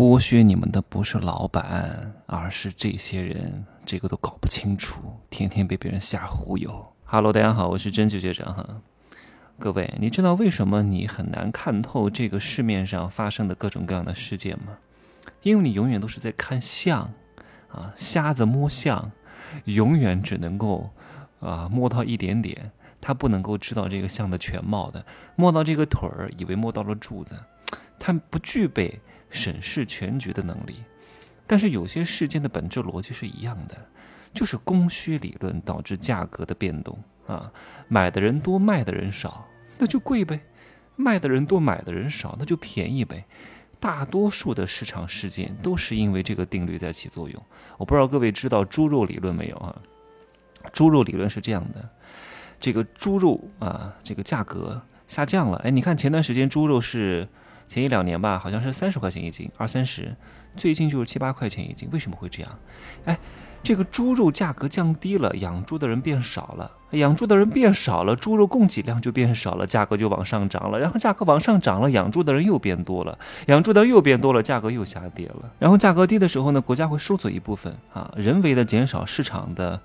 剥削你们的不是老板，而是这些人，这个都搞不清楚，天天被别人瞎忽悠。Hello，大家好，我是真局学长哈。各位，你知道为什么你很难看透这个市面上发生的各种各样的事件吗？因为你永远都是在看相，啊，瞎子摸象，永远只能够啊摸到一点点，他不能够知道这个象的全貌的。摸到这个腿儿，以为摸到了柱子，他不具备。审视全局的能力，但是有些事件的本质逻辑是一样的，就是供需理论导致价格的变动啊，买的人多，卖的人少，那就贵呗；卖的人多，买的人少，那就便宜呗。大多数的市场事件都是因为这个定律在起作用。我不知道各位知道猪肉理论没有啊？猪肉理论是这样的：这个猪肉啊，这个价格下降了。哎，你看前段时间猪肉是。前一两年吧，好像是三十块钱一斤，二三十，最近就是七八块钱一斤。为什么会这样？哎，这个猪肉价格降低了，养猪的人变少了，养猪的人变少了，猪肉供给量就变少了，价格就往上涨了。然后价格往上涨了，养猪的人又变多了，养猪的人又变多了，价格又下跌了。然后价格低的时候呢，国家会收走一部分啊，人为的减少市场的。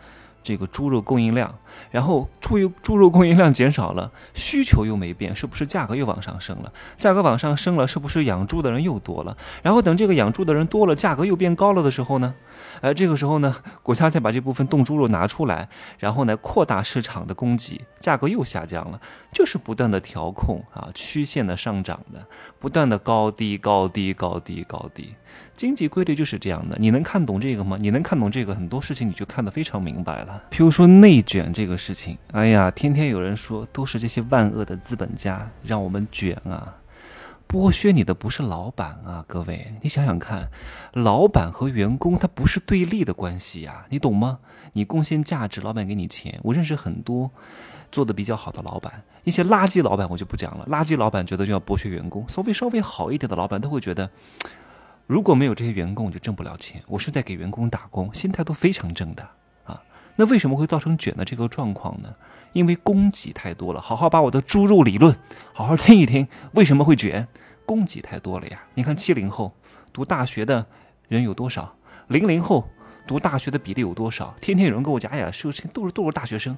这个猪肉供应量，然后猪肉猪肉供应量减少了，需求又没变，是不是价格又往上升了？价格往上升了，是不是养猪的人又多了？然后等这个养猪的人多了，价格又变高了的时候呢？哎，这个时候呢，国家再把这部分冻猪肉拿出来，然后呢，扩大市场的供给，价格又下降了，就是不断的调控啊，曲线的上涨的，不断的高低高低高低高低。经济规律就是这样的，你能看懂这个吗？你能看懂这个，很多事情你就看得非常明白了。譬如说内卷这个事情，哎呀，天天有人说都是这些万恶的资本家让我们卷啊，剥削你的不是老板啊，各位，你想想看，老板和员工他不是对立的关系呀，你懂吗？你贡献价值，老板给你钱。我认识很多做的比较好的老板，一些垃圾老板我就不讲了，垃圾老板觉得就要剥削员工，所谓稍微好一点的老板都会觉得。如果没有这些员工，我就挣不了钱。我是在给员工打工，心态都非常正的啊。那为什么会造成卷的这个状况呢？因为供给太多了。好好把我的猪肉理论好好听一听，为什么会卷？供给太多了呀。你看七零后读大学的人有多少？零零后读大学的比例有多少？天天有人跟我讲，哎呀，是都是都是大学生。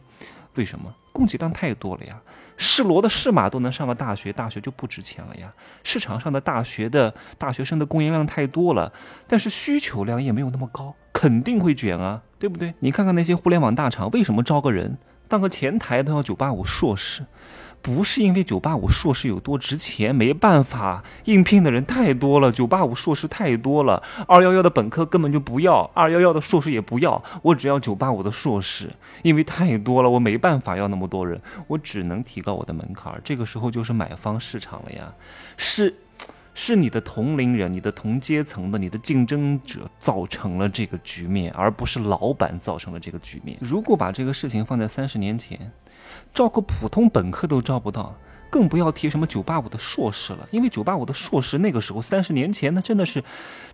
为什么供给量太多了呀？是骡的是马都能上个大学，大学就不值钱了呀。市场上的大学的大学生的供应量太多了，但是需求量也没有那么高，肯定会卷啊，对不对？你看看那些互联网大厂，为什么招个人当个前台都要九八五硕士？不是因为九八五硕士有多值钱，没办法，应聘的人太多了，九八五硕士太多了，二幺幺的本科根本就不要，二幺幺的硕士也不要，我只要九八五的硕士，因为太多了，我没办法要那么多人，我只能提高我的门槛，这个时候就是买方市场了呀，是，是你的同龄人、你的同阶层的、你的竞争者造成了这个局面，而不是老板造成了这个局面。如果把这个事情放在三十年前。招个普通本科都招不到，更不要提什么九八五的硕士了。因为九八五的硕士那个时候三十年前那真的是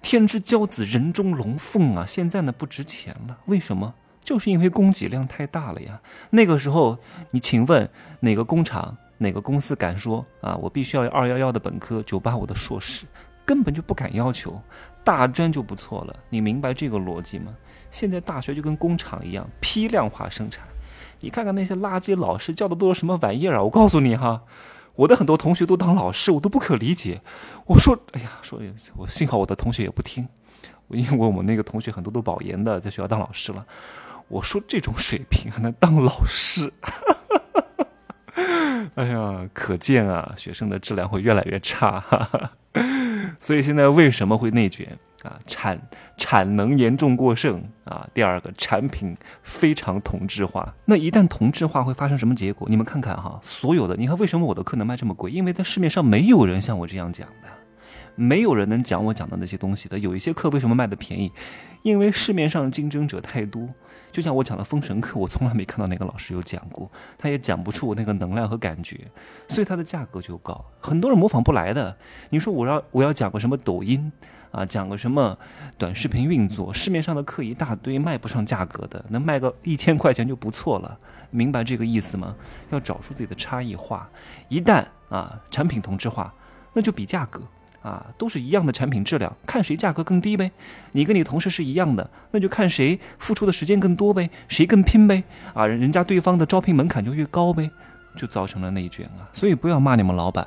天之骄子，人中龙凤啊！现在呢不值钱了，为什么？就是因为供给量太大了呀。那个时候，你请问哪个工厂、哪个公司敢说啊？我必须要二幺幺的本科、九八五的硕士，根本就不敢要求。大专就不错了。你明白这个逻辑吗？现在大学就跟工厂一样，批量化生产。你看看那些垃圾老师教的都是什么玩意儿啊！我告诉你哈，我的很多同学都当老师，我都不可理解。我说，哎呀，说我幸好我的同学也不听，因为我们那个同学很多都保研的，在学校当老师了。我说这种水平还能当老师？哎呀，可见啊，学生的质量会越来越差。所以现在为什么会内卷？啊，产产能严重过剩啊。第二个，产品非常同质化。那一旦同质化，会发生什么结果？你们看看哈，所有的，你看为什么我的课能卖这么贵？因为在市面上没有人像我这样讲的，没有人能讲我讲的那些东西的。有一些课为什么卖的便宜？因为市面上竞争者太多。就像我讲的封神课，我从来没看到哪个老师有讲过，他也讲不出我那个能量和感觉，所以它的价格就高，很多人模仿不来的。你说我要我要讲个什么抖音？啊，讲个什么短视频运作？市面上的课一大堆，卖不上价格的，能卖个一千块钱就不错了。明白这个意思吗？要找出自己的差异化。一旦啊，产品同质化，那就比价格。啊，都是一样的产品质量，看谁价格更低呗。你跟你同事是一样的，那就看谁付出的时间更多呗，谁更拼呗。啊，人家对方的招聘门槛就越高呗，就造成了内卷啊。所以不要骂你们老板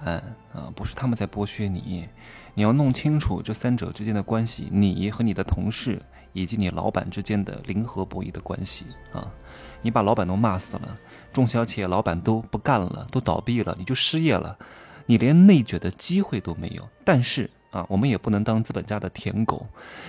啊，不是他们在剥削你，你要弄清楚这三者之间的关系，你和你的同事以及你老板之间的零和博弈的关系啊。你把老板都骂死了，中小企业老板都不干了，都倒闭了，你就失业了。你连内卷的机会都没有，但是啊，我们也不能当资本家的舔狗，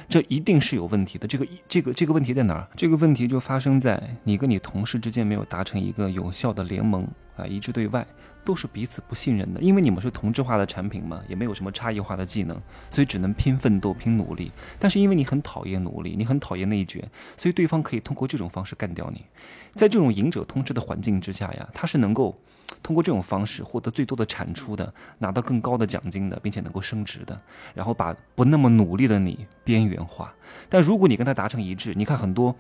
这一定是有问题的。这个这个这个问题在哪儿？这个问题就发生在你跟你同事之间没有达成一个有效的联盟啊，一致对外。都是彼此不信任的，因为你们是同质化的产品嘛，也没有什么差异化的技能，所以只能拼奋斗、拼努力。但是因为你很讨厌努力，你很讨厌内卷，所以对方可以通过这种方式干掉你。在这种赢者通吃的环境之下呀，他是能够通过这种方式获得最多的产出的，拿到更高的奖金的，并且能够升职的，然后把不那么努力的你边缘化。但如果你跟他达成一致，你看很多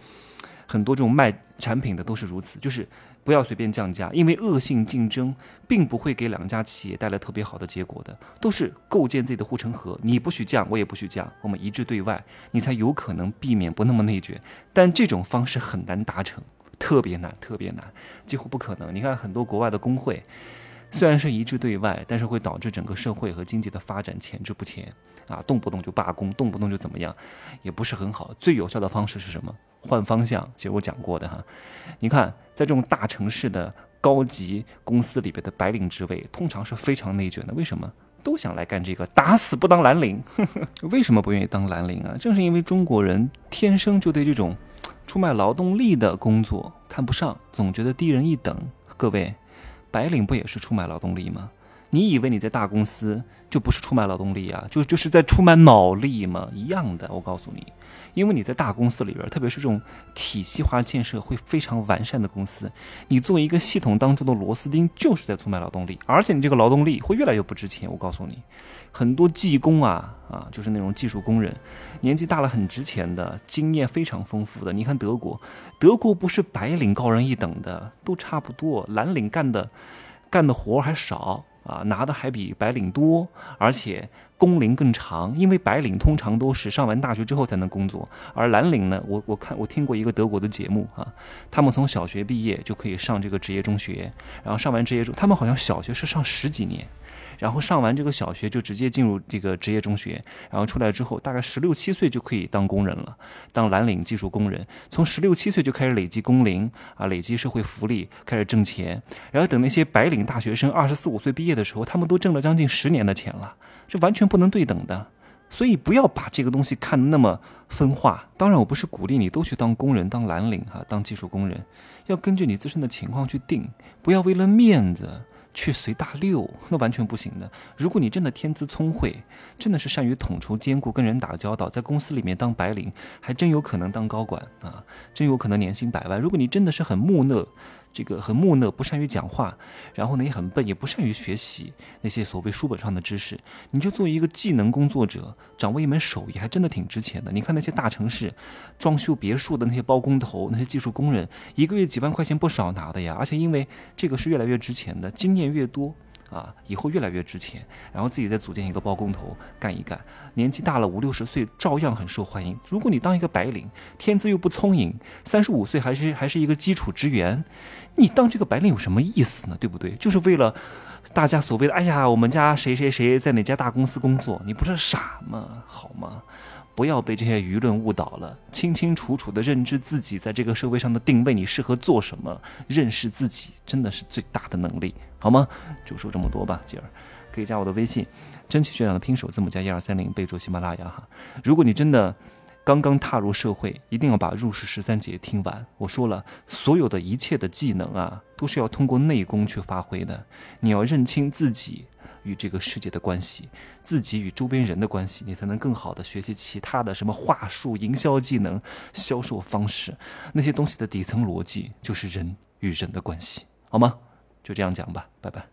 很多这种卖产品的都是如此，就是。不要随便降价，因为恶性竞争并不会给两家企业带来特别好的结果的，都是构建自己的护城河。你不许降，我也不许降，我们一致对外，你才有可能避免不那么内卷。但这种方式很难达成，特别难，特别难，几乎不可能。你看很多国外的工会，虽然是一致对外，但是会导致整个社会和经济的发展前置不前啊，动不动就罢工，动不动就怎么样，也不是很好。最有效的方式是什么？换方向，其实我讲过的哈，你看，在这种大城市的高级公司里边的白领职位，通常是非常内卷的。为什么？都想来干这个，打死不当蓝领。为什么不愿意当蓝领啊？正是因为中国人天生就对这种出卖劳动力的工作看不上，总觉得低人一等。各位，白领不也是出卖劳动力吗？你以为你在大公司就不是出卖劳动力啊？就就是在出卖脑力吗？一样的，我告诉你。因为你在大公司里边，特别是这种体系化建设会非常完善的公司，你作为一个系统当中的螺丝钉，就是在出卖劳动力，而且你这个劳动力会越来越不值钱。我告诉你，很多技工啊啊，就是那种技术工人，年纪大了很值钱的，经验非常丰富的。你看德国，德国不是白领高人一等的，都差不多，蓝领干的干的活还少。啊，拿的还比白领多，而且工龄更长，因为白领通常都是上完大学之后才能工作，而蓝领呢，我我看我听过一个德国的节目啊，他们从小学毕业就可以上这个职业中学，然后上完职业中，他们好像小学是上十几年。然后上完这个小学就直接进入这个职业中学，然后出来之后大概十六七岁就可以当工人了，当蓝领技术工人。从十六七岁就开始累积工龄啊，累积社会福利，开始挣钱。然后等那些白领大学生二十四五岁毕业的时候，他们都挣了将近十年的钱了，这完全不能对等的。所以不要把这个东西看得那么分化。当然，我不是鼓励你都去当工人、当蓝领哈、当技术工人，要根据你自身的情况去定，不要为了面子。去随大溜，那完全不行的。如果你真的天资聪慧，真的是善于统筹兼顾，跟人打交道，在公司里面当白领，还真有可能当高管啊，真有可能年薪百万。如果你真的是很木讷。这个很木讷，不善于讲话，然后呢也很笨，也不善于学习那些所谓书本上的知识。你就作为一个技能工作者，掌握一门手艺，还真的挺值钱的。你看那些大城市装修别墅的那些包工头，那些技术工人，一个月几万块钱不少拿的呀。而且因为这个是越来越值钱的，经验越多。啊，以后越来越值钱，然后自己再组建一个包工头干一干，年纪大了五六十岁照样很受欢迎。如果你当一个白领，天资又不聪颖，三十五岁还是还是一个基础职员，你当这个白领有什么意思呢？对不对？就是为了大家所谓的，哎呀，我们家谁谁谁在哪家大公司工作，你不是傻吗？好吗？不要被这些舆论误导了，清清楚楚的认知自己在这个社会上的定位，你适合做什么，认识自己真的是最大的能力，好吗？就说这么多吧，姐儿，可以加我的微信，真奇学长的拼手字母加一二三零，备注喜马拉雅哈。如果你真的刚刚踏入社会，一定要把入世十三节听完。我说了，所有的一切的技能啊，都是要通过内功去发挥的，你要认清自己。与这个世界的关系，自己与周边人的关系，你才能更好的学习其他的什么话术、营销技能、销售方式，那些东西的底层逻辑就是人与人的关系，好吗？就这样讲吧，拜拜。